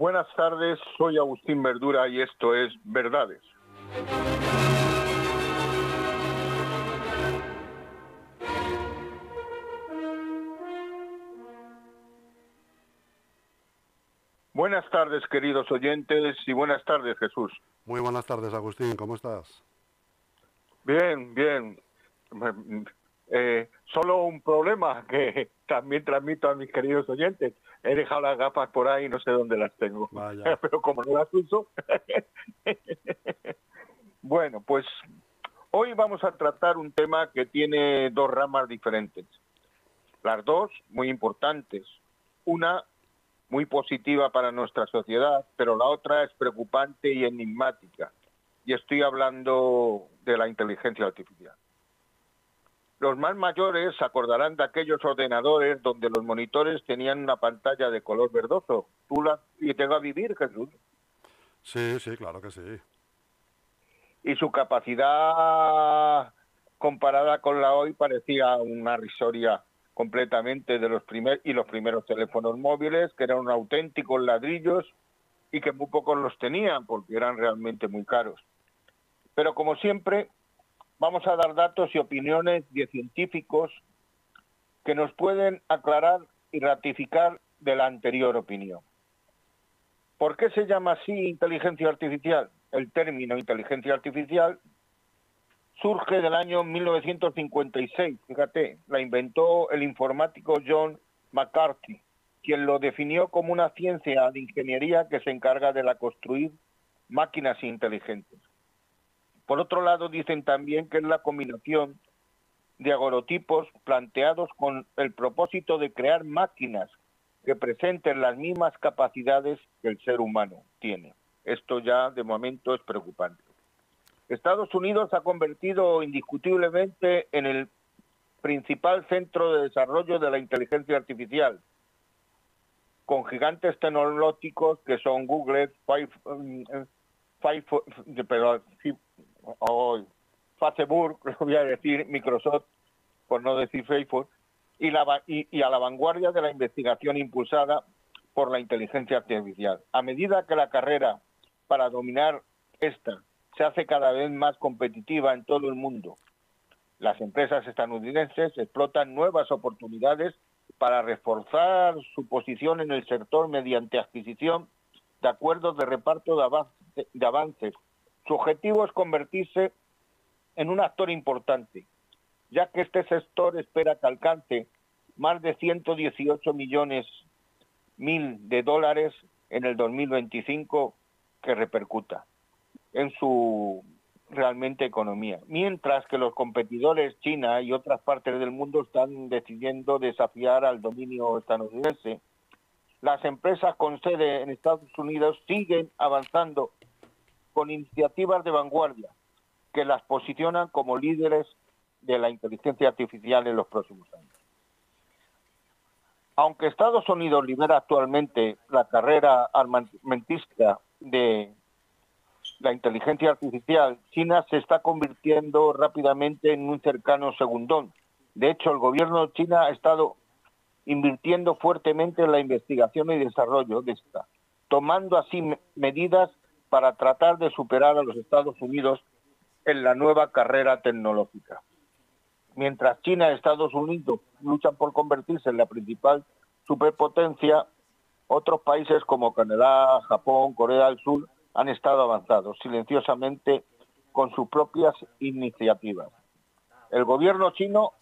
Buenas tardes, soy Agustín Verdura y esto es Verdades. Buenas tardes, queridos oyentes, y buenas tardes, Jesús. Muy buenas tardes, Agustín, ¿cómo estás? Bien, bien. Eh, solo un problema que también transmito a mis queridos oyentes. He dejado las gafas por ahí, no sé dónde las tengo. Pero como no las uso. bueno, pues hoy vamos a tratar un tema que tiene dos ramas diferentes. Las dos muy importantes. Una muy positiva para nuestra sociedad, pero la otra es preocupante y enigmática. Y estoy hablando de la inteligencia artificial. Los más mayores se acordarán de aquellos ordenadores donde los monitores tenían una pantalla de color verdoso. ¿Tú la a vivir, Jesús? Sí, sí, claro que sí. Y su capacidad comparada con la hoy parecía una risoria completamente de los primeros y los primeros teléfonos móviles, que eran auténticos ladrillos y que muy pocos los tenían porque eran realmente muy caros. Pero como siempre, vamos a dar datos y opiniones de científicos que nos pueden aclarar y ratificar de la anterior opinión. ¿Por qué se llama así inteligencia artificial? El término inteligencia artificial surge del año 1956, fíjate, la inventó el informático John McCarthy, quien lo definió como una ciencia de ingeniería que se encarga de la construir máquinas inteligentes. Por otro lado, dicen también que es la combinación de agorotipos planteados con el propósito de crear máquinas que presenten las mismas capacidades que el ser humano tiene. Esto ya de momento es preocupante. Estados Unidos ha convertido indiscutiblemente en el principal centro de desarrollo de la inteligencia artificial, con gigantes tecnológicos que son Google, Facebook, hoy Facebook, voy a decir Microsoft, por no decir Facebook, y, a la vanguardia de la investigación impulsada por la inteligencia artificial. A medida que la carrera para dominar esta se hace cada vez más competitiva en todo el mundo, las empresas estadounidenses explotan nuevas oportunidades para reforzar su posición en el sector mediante adquisición de acuerdos de reparto de avances su objetivo es convertirse en un actor importante, ya que este sector espera que alcance más de 118 millones mil de dólares en el 2025 que repercuta en su realmente economía. Mientras que los competidores China y otras partes del mundo están decidiendo desafiar al dominio estadounidense, las empresas con sede en Estados Unidos siguen avanzando con iniciativas de vanguardia que las posicionan como líderes de la inteligencia artificial en los próximos años. Aunque Estados Unidos libera actualmente la carrera armamentista de la inteligencia artificial, China se está convirtiendo rápidamente en un cercano segundón. De hecho, el gobierno de China ha estado invirtiendo fuertemente en la investigación y desarrollo de esta, tomando así medidas para tratar de superar a los Estados Unidos en la nueva carrera tecnológica. Mientras China y Estados Unidos luchan por convertirse en la principal superpotencia, otros países como Canadá, Japón, Corea del Sur han estado avanzados silenciosamente con sus propias iniciativas. El gobierno chino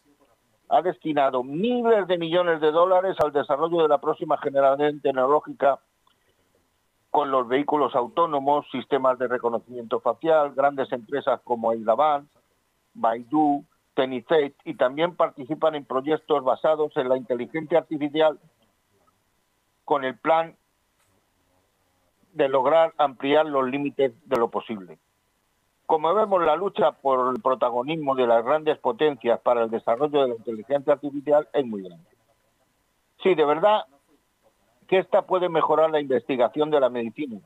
ha destinado miles de millones de dólares al desarrollo de la próxima generación tecnológica con los vehículos autónomos, sistemas de reconocimiento facial, grandes empresas como Alibaba, Baidu, Tencent y también participan en proyectos basados en la inteligencia artificial con el plan de lograr ampliar los límites de lo posible. Como vemos, la lucha por el protagonismo de las grandes potencias para el desarrollo de la inteligencia artificial es muy grande. Sí, de verdad que esta puede mejorar la investigación de la medicina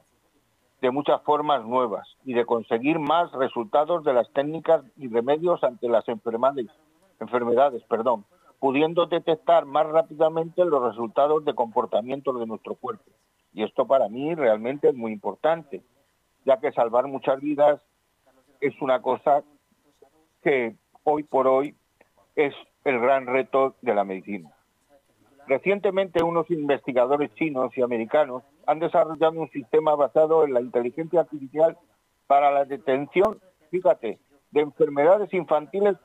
de muchas formas nuevas y de conseguir más resultados de las técnicas y remedios ante las enfermedades, enfermedades perdón, pudiendo detectar más rápidamente los resultados de comportamiento de nuestro cuerpo. Y esto para mí realmente es muy importante, ya que salvar muchas vidas es una cosa que hoy por hoy es el gran reto de la medicina. Recientemente unos investigadores chinos y americanos han desarrollado un sistema basado en la inteligencia artificial para la detención, fíjate, de enfermedades infantiles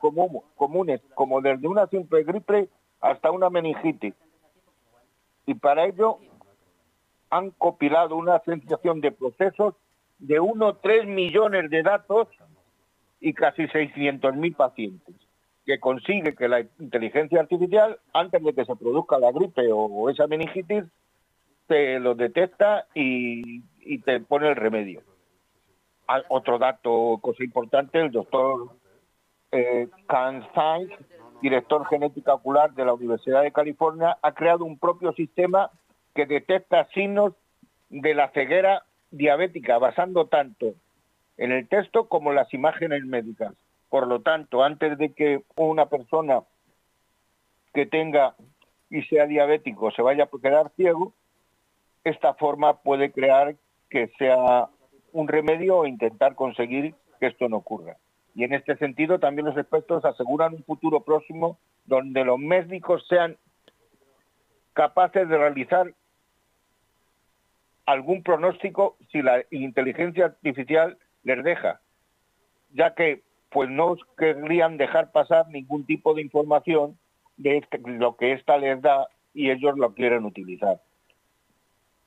comunes, como desde una simple gripe hasta una meningitis. Y para ello han compilado una sensación de procesos de 1,3 millones de datos y casi 600.000 pacientes, que consigue que la inteligencia artificial, antes de que se produzca la gripe o esa meningitis, te lo detecta y, te pone el remedio. Otro dato, cosa importante, el doctor eh, director genética ocular de la Universidad de California, ha creado un propio sistema que detecta signos de la ceguera diabética, basando tanto en el texto como las imágenes médicas. Por lo tanto, antes de que una persona que tenga y sea diabético se vaya a quedar ciego, esta forma puede crear que sea un remedio o intentar conseguir que esto no ocurra. Y en este sentido también los expertos aseguran un futuro próximo donde los médicos sean capaces de realizar algún pronóstico si la inteligencia artificial les deja, ya que pues no querrían dejar pasar ningún tipo de información de este, lo que ésta les da y ellos lo quieren utilizar.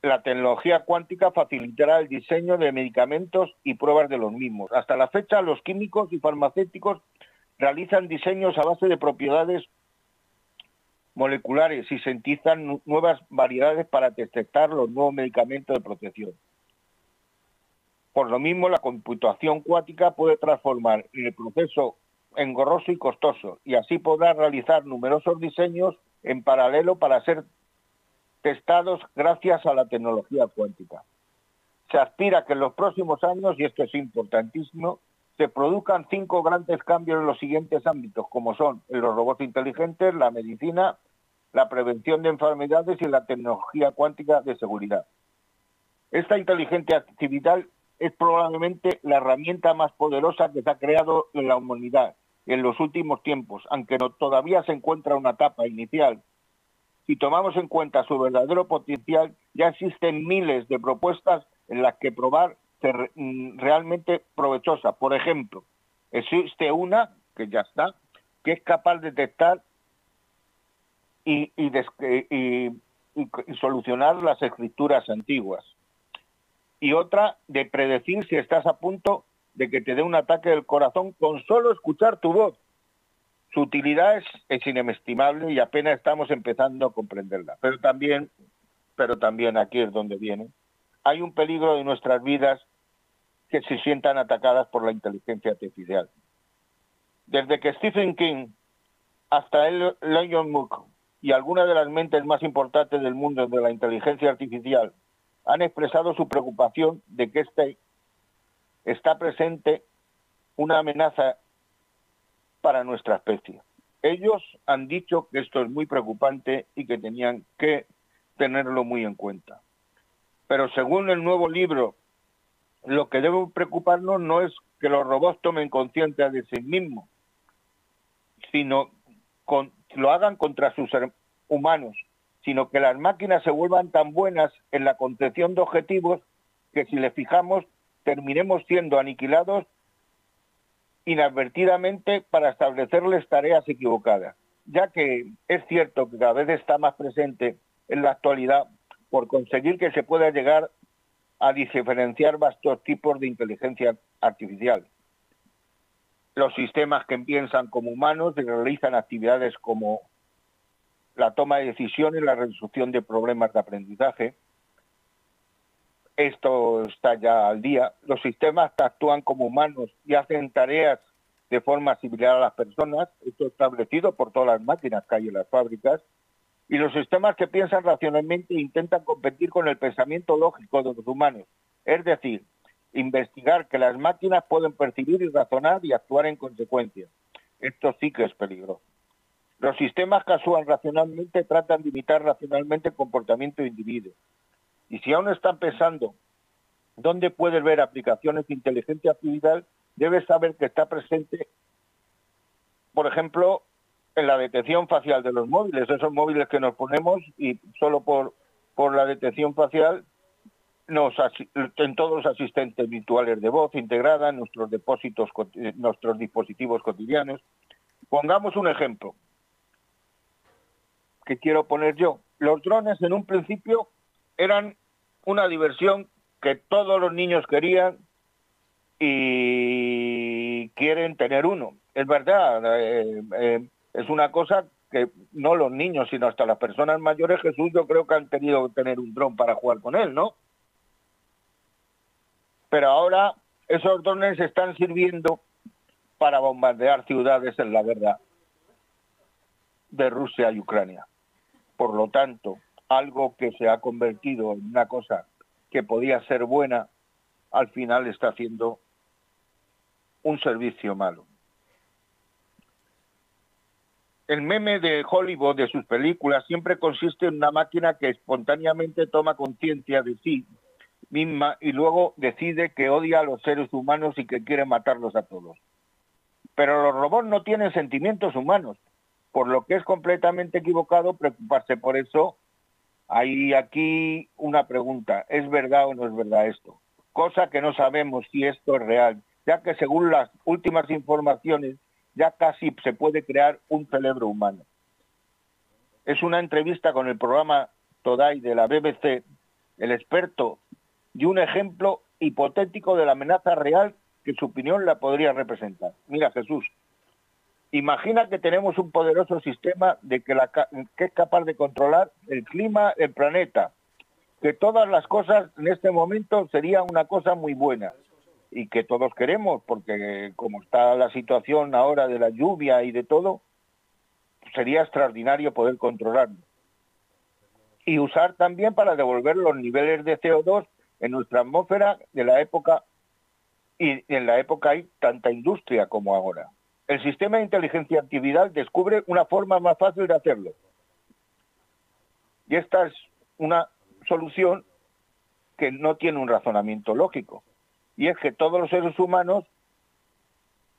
La tecnología cuántica facilitará el diseño de medicamentos y pruebas de los mismos. Hasta la fecha, los químicos y farmacéuticos realizan diseños a base de propiedades moleculares y sintetizan nuevas variedades para detectar los nuevos medicamentos de protección. Por lo mismo, la computación cuántica puede transformar el proceso engorroso y costoso y así podrá realizar numerosos diseños en paralelo para ser testados gracias a la tecnología cuántica. Se aspira que en los próximos años, y esto es importantísimo, se produzcan cinco grandes cambios en los siguientes ámbitos, como son los robots inteligentes, la medicina, la prevención de enfermedades y la tecnología cuántica de seguridad. Esta inteligencia artificial es probablemente la herramienta más poderosa que se ha creado en la humanidad en los últimos tiempos, aunque no, todavía se encuentra en una etapa inicial. Si tomamos en cuenta su verdadero potencial, ya existen miles de propuestas en las que probar ser mm, realmente provechosa. Por ejemplo, existe una, que ya está, que es capaz de detectar y, y solucionar las escrituras antiguas y otra de predecir si estás a punto de que te dé un ataque del corazón con solo escuchar tu voz. Su utilidad es, inestimable y apenas estamos empezando a comprenderla. Pero también, pero también aquí es donde viene, hay un peligro de nuestras vidas que se sientan atacadas por la inteligencia artificial. Desde que Stephen King hasta el Leon Mook y algunas de las mentes más importantes del mundo de la inteligencia artificial han expresado su preocupación de que este está presente una amenaza para nuestra especie. Ellos han dicho que esto es muy preocupante y que tenían que tenerlo muy en cuenta. Pero según el nuevo libro, lo que debe preocuparnos no es que los robots tomen conciencia de sí mismos, sino con, lo hagan contra sus humanos, sino que las máquinas se vuelvan tan buenas en la concepción de objetivos que si le fijamos terminemos siendo aniquilados inadvertidamente para establecerles tareas equivocadas, ya que es cierto que cada vez está más presente en la actualidad por conseguir que se pueda llegar a diferenciar vastos tipos de inteligencia artificial. Los sistemas que piensan como humanos y realizan actividades como la toma de decisiones, la resolución de problemas de aprendizaje. esto está ya al día. Los sistemas actúan como humanos y hacen tareas de forma similar a las personas, esto establecido por todas las máquinas que hay en las fábricas, y los sistemas que piensan racionalmente intentan competir con el pensamiento lógico de los humanos, es decir, investigar que las máquinas pueden percibir y razonar y actuar en consecuencia. Esto sí que es peligroso. Los sistemas que actúan racionalmente tratan de imitar racionalmente el comportamiento de individuos. Y si aún están pensando dónde puede ver aplicaciones de inteligencia artificial, debes saber que está presente, por ejemplo, en la detección facial de los móviles, esos móviles que nos ponemos y solo por, por la detección facial nos, en todos los asistentes virtuales de voz integrada en nuestros depósitos, nuestros dispositivos cotidianos. Pongamos un ejemplo que quiero poner yo. Los drones en un principio eran una diversión que todos los niños querían y quieren tener uno. Es verdad, eh, eh, es una cosa que no los niños, sino hasta las personas mayores, Jesús, yo creo que han querido tener un dron para jugar con él, ¿no? Pero ahora esos drones están sirviendo para bombardear ciudades en la guerra de Rusia y Ucrania. Por lo tanto, algo que se ha convertido en una cosa que podía ser buena, al final está haciendo un servicio malo. El meme de Hollywood de sus películas siempre consiste en una máquina que espontáneamente toma conciencia de sí misma y luego decide que odia a los seres humanos y que quiere matarlos a todos. Pero los robots no tienen sentimientos humanos, por lo que es completamente equivocado preocuparse por eso. Hay aquí una pregunta, ¿es verdad o no es verdad esto? Cosa que no sabemos si esto es real, ya que según las últimas informaciones ya casi se puede crear un cerebro humano. Es una entrevista con el programa Today de la BBC, el experto, y un ejemplo hipotético de la amenaza real que su opinión la podría representar. Mira, Jesús, imagina que tenemos un poderoso sistema de que, la, que es capaz de controlar el clima del planeta, que todas las cosas en este momento sería una cosa muy buena y que todos queremos, porque como está la situación ahora de la lluvia y de todo, sería extraordinario poder controlarlo. Y usar también para devolver los niveles de CO2 en nuestra atmósfera de la época, y en la época hay tanta industria como ahora. El sistema de inteligencia artificial descubre una forma más fácil de hacerlo. Y esta es una solución que no tiene un razonamiento lógico y es que todos los seres humanos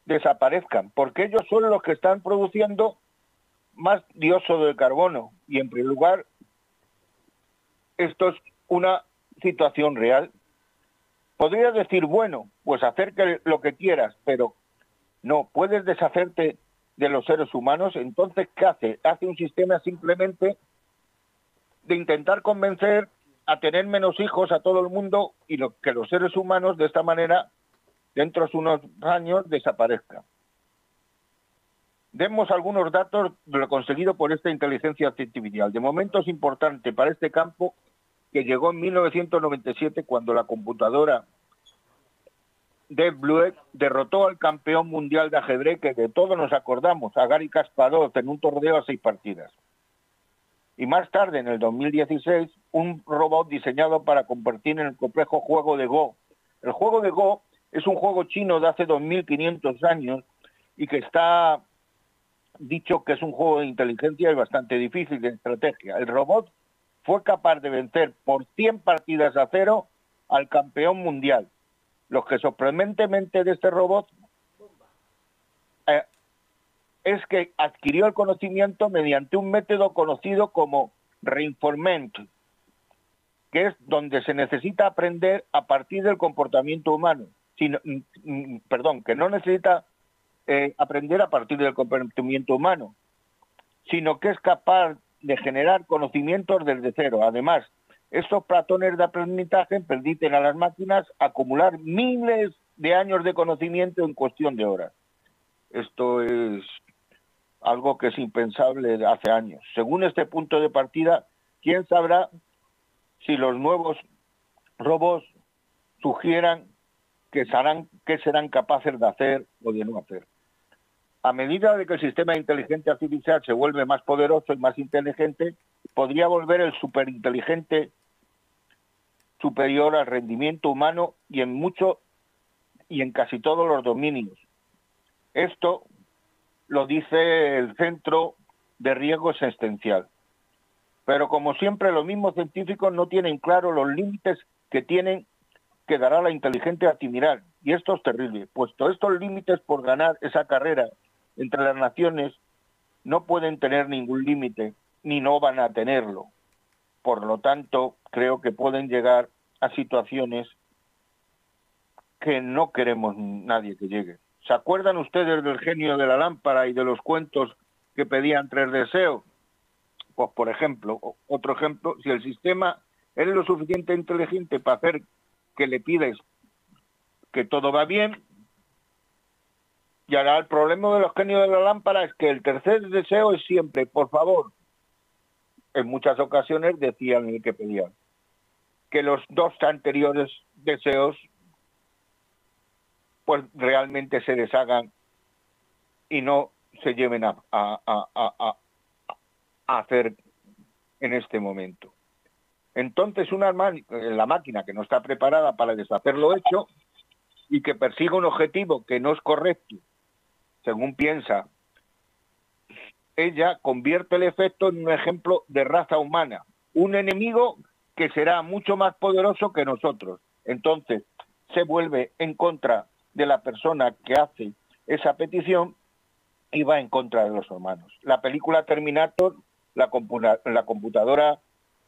desaparezcan, porque ellos son los que están produciendo más dióxido de carbono y en primer lugar esto es una situación real. Podría decir, bueno, pues hacer lo que quieras, pero no, puedes deshacerte de los seres humanos, entonces ¿qué hace? Hace un sistema simplemente de intentar convencer a tener menos hijos a todo el mundo y lo, que los seres humanos de esta manera dentro de unos años desaparezcan. Demos algunos datos de lo conseguido por esta inteligencia artificial. De momento es importante para este campo que llegó en 1997 cuando la computadora de Blue derrotó al campeón mundial de ajedrez que de todos nos acordamos, a Gary Kasparov en un torneo a seis partidas y más tarde, en el 2016, un robot diseñado para convertir en el complejo juego de Go. El juego de Go es un juego chino de hace 2.500 años y que está dicho que es un juego de inteligencia y bastante difícil de estrategia. El robot fue capaz de vencer por 100 partidas a cero al campeón mundial. Lo que sorprendentemente de este robot eh, es que adquirió el conocimiento mediante un método conocido como reinforcement, que es donde se necesita aprender a partir del comportamiento humano, mm, mm, perdón, que no necesita eh, aprender a partir del comportamiento humano, sino que es capaz de generar conocimientos desde cero. Además, estos platones de aprendizaje permiten a las máquinas acumular miles de años de conocimiento en cuestión de horas. Esto es algo que es impensable hace años. Según este punto de partida, ¿quién sabrá si los nuevos robots sugieran que serán capaces de hacer o de no hacer. A medida de que el sistema de inteligencia artificial se vuelve más poderoso y más inteligente, podría volver el superinteligente superior al rendimiento humano y en mucho y en casi todos los dominios. Esto lo dice el Centro de Riesgo Existencial. Pero como siempre, los mismos científicos no tienen claro los límites que tienen que dará la inteligente artificial. Y esto es terrible, puesto estos límites por ganar esa carrera entre las naciones no pueden tener ningún límite, ni no van a tenerlo. Por lo tanto, creo que pueden llegar a situaciones que no queremos nadie que llegue. ¿Se acuerdan ustedes del genio de la lámpara y de los cuentos que pedían tres deseos? Pues, por ejemplo, otro ejemplo, si el sistema es lo suficiente inteligente para hacer que le pides que todo va bien, y ahora el problema de los genios de la lámpara es que el tercer deseo es siempre, por favor, en muchas ocasiones decían el que pedían, que los dos anteriores deseos pues realmente se deshagan y no se lleven a, a, a, a hacer en este momento. Entonces, una máquina que no está preparada para deshacer lo hecho y que persigue un objetivo que no es correcto, según piensa, ella convierte el efecto en un ejemplo de raza humana, un enemigo que será mucho más poderoso que nosotros. Entonces, se vuelve en contra de la persona que hace esa petición y va en contra de los humanos. La película Terminator, la, la computadora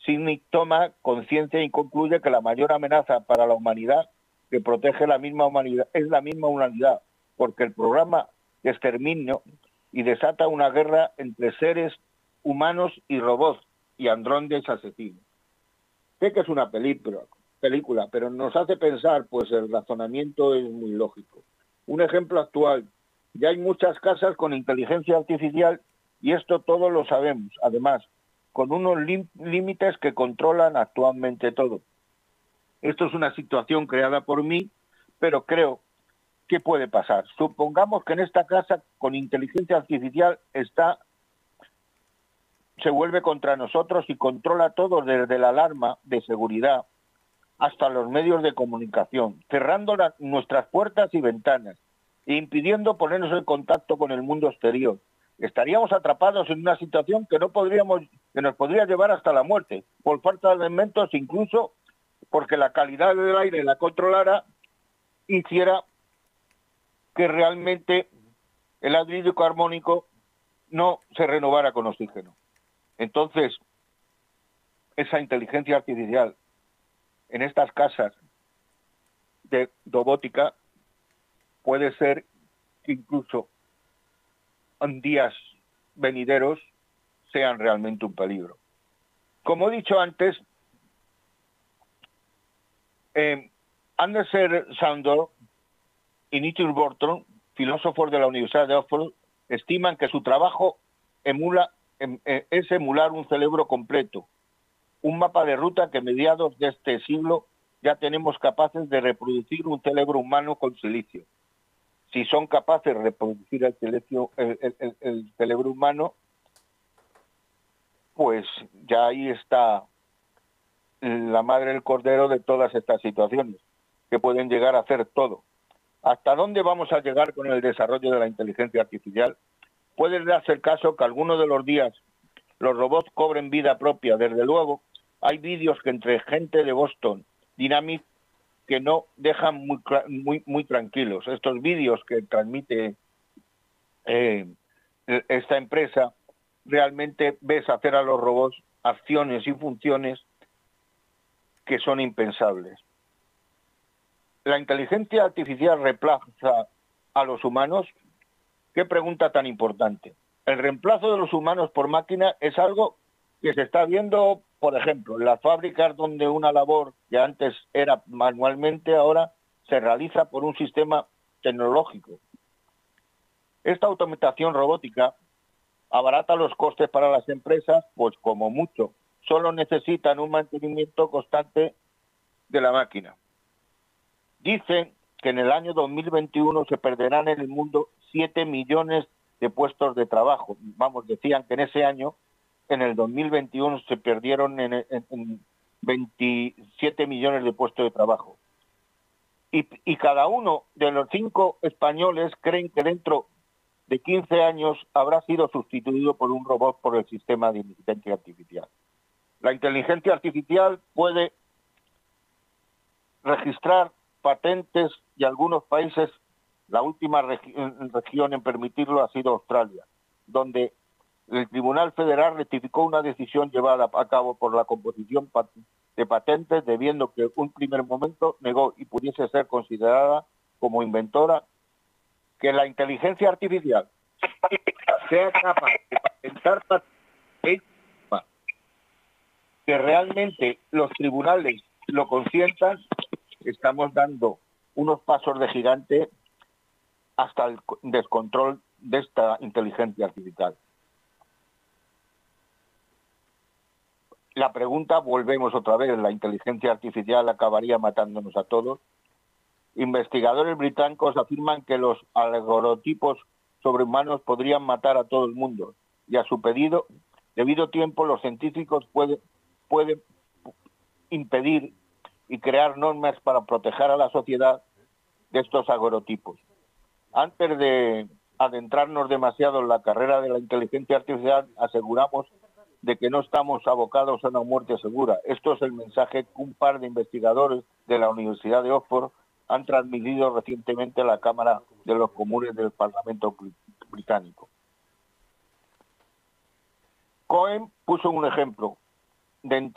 Sidney toma conciencia y concluye que la mayor amenaza para la humanidad que protege la misma humanidad es la misma humanidad, porque el programa exterminio y desata una guerra entre seres humanos y robots y androides asesinos. Sé que es una película, película, pero nos hace pensar, pues el razonamiento es muy lógico. Un ejemplo actual, ya hay muchas casas con inteligencia artificial y esto todos lo sabemos. Además, con unos límites que controlan actualmente todo. Esto es una situación creada por mí, pero creo que puede pasar. Supongamos que en esta casa con inteligencia artificial está se vuelve contra nosotros y controla todo desde la alarma de seguridad hasta los medios de comunicación, cerrando nuestras puertas y ventanas e impidiendo ponernos en contacto con el mundo exterior estaríamos atrapados en una situación que no podríamos, que nos podría llevar hasta la muerte, por falta de elementos, incluso porque la calidad del aire la controlara, hiciera que realmente el anhídrico armónico no se renovara con oxígeno. Entonces, esa inteligencia artificial en estas casas de robótica puede ser incluso días venideros sean realmente un peligro. Como he dicho antes, eh, Andersen Sandor y Nicholas Borton, filósofos de la Universidad de Oxford, estiman que su trabajo em, eh, es emular un cerebro completo, un mapa de ruta que mediados de este siglo ya tenemos capaces de reproducir un cerebro humano con silicio si son capaces de reproducir el, cerebro humano, pues ya ahí está la madre del cordero de todas estas situaciones, que pueden llegar a hacer todo. ¿Hasta dónde vamos a llegar con el desarrollo de la inteligencia artificial? Puede darse el caso que algunos de los días los robots cobren vida propia. Desde luego, hay vídeos que entre gente de Boston Dynamics que no dejan muy, muy, muy tranquilos. Estos vídeos que transmite eh, esta empresa, realmente ves hacer a los robots acciones y funciones que son impensables. ¿La inteligencia artificial reemplaza a los humanos? Qué pregunta tan importante. El reemplazo de los humanos por máquina es algo que se está viendo por ejemplo, en las fábricas donde una labor que antes era manualmente, ahora se realiza por un sistema tecnológico. Esta automatización robótica abarata los costes para las empresas, pues como mucho, solo necesitan un mantenimiento constante de la máquina. Dicen que en el año 2021 se perderán en el mundo 7 millones de puestos de trabajo. Vamos, decían que en ese año, en el 2021, se perdieron en, en 27 millones de puestos de trabajo. Y, y, cada uno de los cinco españoles creen que dentro de 15 años habrá sido sustituido por un robot por el sistema de inteligencia artificial. La inteligencia artificial puede registrar patentes y algunos países, la última región en permitirlo ha sido Australia, donde el Tribunal Federal rectificó una decisión llevada a cabo por la composición de patentes, debiendo que un primer momento negó y pudiese ser considerada como inventora que la inteligencia artificial sea capaz de patentar que realmente los tribunales lo consientan, estamos dando unos pasos de gigante hasta el descontrol de esta inteligencia artificial. La pregunta, volvemos otra vez, ¿la inteligencia artificial acabaría matándonos a todos? Investigadores británicos afirman que los algorotipos sobrehumanos podrían matar a todo el mundo y a su pedido, debido tiempo, los científicos pueden, pueden impedir y crear normas para proteger a la sociedad de estos agorotipos. Antes de adentrarnos demasiado en la carrera de la inteligencia artificial, aseguramos de que no estamos abocados a una muerte segura. Esto es el mensaje que un par de investigadores de la Universidad de Oxford han transmitido recientemente a la Cámara de los Comunes del Parlamento británico. Cohen puso un ejemplo de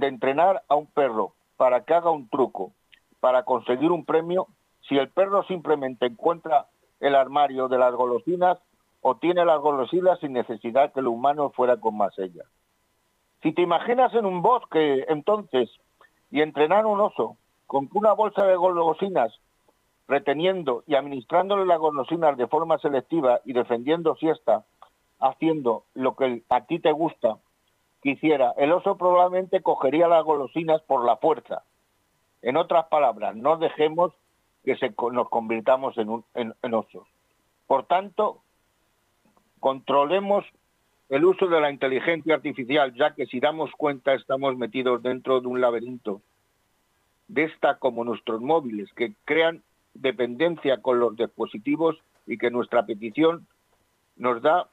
entrenar a un perro para que haga un truco, para conseguir un premio, si el perro simplemente encuentra el armario de las golosinas o tiene las golosinas sin necesidad que el humano fuera con más ellas. Si te imaginas en un bosque entonces y entrenar un oso con una bolsa de golosinas reteniendo y administrándole las golosinas de forma selectiva y defendiendo siesta, haciendo lo que a ti te gusta quisiera, el oso probablemente cogería las golosinas por la fuerza. En otras palabras, no dejemos que se, nos convirtamos en, en osos. Por tanto, controlemos el uso de la inteligencia artificial, ya que si damos cuenta estamos metidos dentro de un laberinto de esta como nuestros móviles, que crean dependencia con los dispositivos y que nuestra petición nos da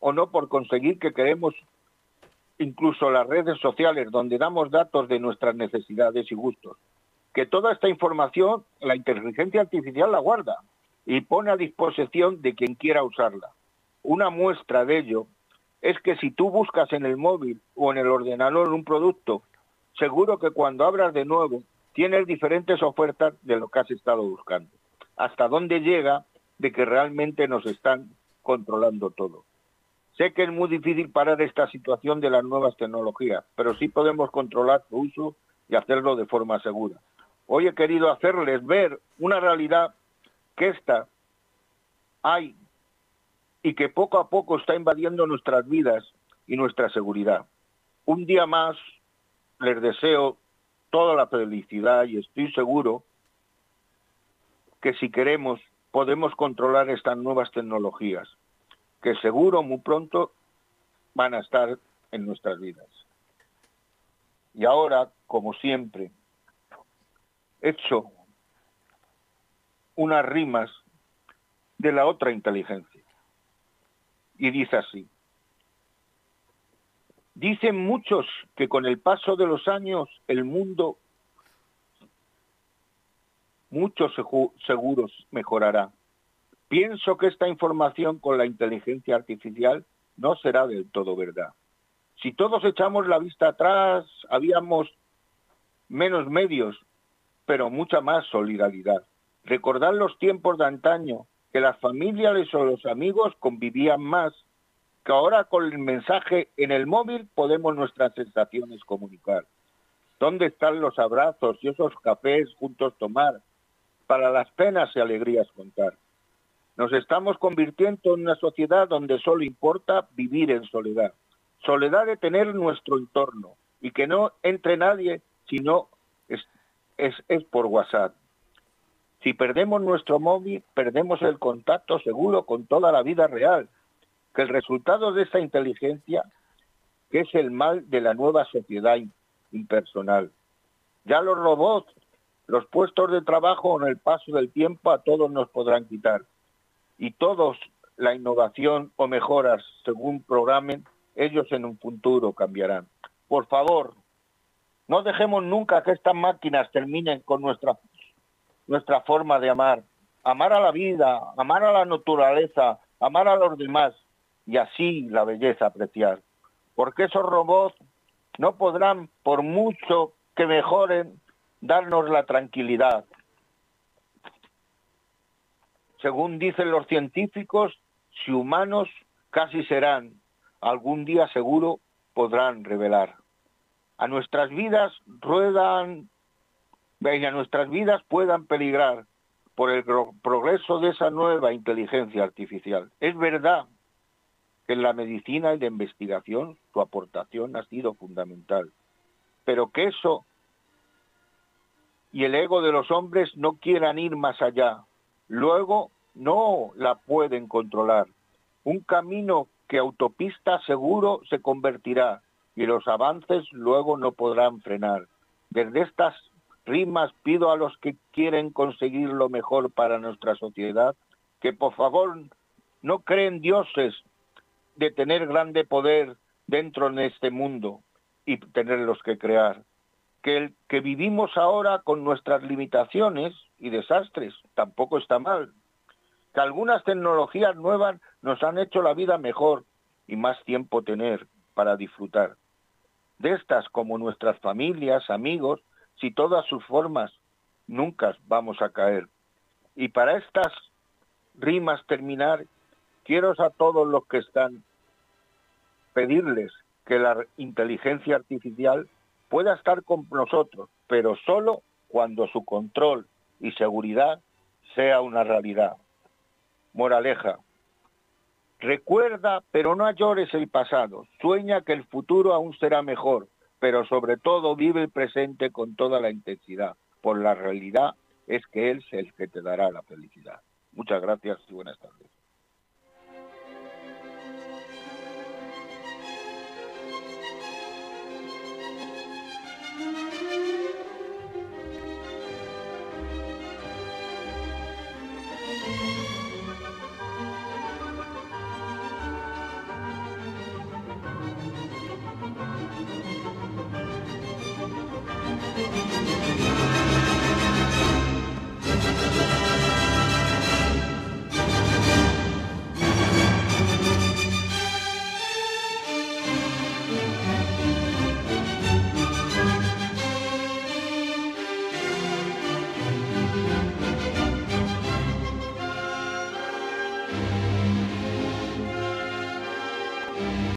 o no por conseguir que queremos incluso las redes sociales donde damos datos de nuestras necesidades y gustos. Que toda esta información la inteligencia artificial la guarda y pone a disposición de quien quiera usarla. Una muestra de ello es que si tú buscas en el móvil o en el ordenador un producto, seguro que cuando abras de nuevo tienes diferentes ofertas de lo que has estado buscando. Hasta dónde llega de que realmente nos están controlando todo. Sé que es muy difícil parar esta situación de las nuevas tecnologías, pero sí podemos controlar su uso y hacerlo de forma segura. Hoy he querido hacerles ver una realidad que esta hay y que poco a poco está invadiendo nuestras vidas y nuestra seguridad. Un día más les deseo toda la felicidad y estoy seguro que si queremos podemos controlar estas nuevas tecnologías que seguro muy pronto van a estar en nuestras vidas. Y ahora, como siempre, he hecho unas rimas de la otra inteligencia. Y dice así. Dicen muchos que con el paso de los años el mundo muchos seguros mejorará Pienso que esta información con la inteligencia artificial no será del todo verdad. Si todos echamos la vista atrás, habíamos menos medios, pero mucha más solidaridad. Recordar los tiempos de antaño, que las familias o los amigos convivían más, que ahora con el mensaje en el móvil podemos nuestras sensaciones comunicar. ¿Dónde están los abrazos y esos cafés juntos tomar? Para las penas y alegrías contar. Nos estamos convirtiendo en una sociedad donde solo importa vivir en soledad. Soledad de tener nuestro entorno y que no entre nadie si no es, es, por WhatsApp. Si perdemos nuestro móvil, perdemos el contacto seguro con toda la vida real, que el resultado de esta inteligencia, que es el mal de la nueva sociedad impersonal. Ya los robots, los puestos de trabajo en el paso del tiempo a todos nos podrán quitar. Y todos la innovación o mejoras según programen, ellos en un futuro cambiarán. Por favor, no dejemos nunca que estas máquinas terminen con nuestra nuestra forma de amar. Amar a la vida, amar a la naturaleza, amar a los demás y así la belleza apreciar. Porque esos robots no podrán, por mucho que mejoren, darnos la tranquilidad. Según dicen los científicos, si humanos casi serán, algún día seguro podrán revelar. A nuestras vidas ruedan a nuestras vidas puedan peligrar por el progreso de esa nueva inteligencia artificial. Es verdad que en la medicina y la investigación su aportación ha sido fundamental, pero que eso y el ego de los hombres no quieran ir más allá. Luego no la pueden controlar. Un camino que autopista seguro se convertirá y los avances luego no podrán frenar. Desde estas rimas pido a los que quieren conseguir lo mejor para nuestra sociedad que por favor no creen dioses de tener grande poder dentro de este mundo y tenerlos que crear. Que el que vivimos ahora con nuestras limitaciones y desastres tampoco está mal. Que algunas tecnologías nuevas nos han hecho la vida mejor y más tiempo tener para disfrutar. De estas como nuestras familias, amigos, si todas sus formas nunca vamos a caer. Y para estas rimas terminar, quiero a todos los que están pedirles que la inteligencia artificial pueda estar con nosotros, pero solo cuando su control y seguridad sea una realidad. Moraleja. Recuerda, pero no llores el pasado. Sueña que el futuro aún será mejor, pero sobre todo vive el presente con toda la intensidad, por la realidad es que Él es el que te dará la felicidad. Muchas gracias y buenas tardes.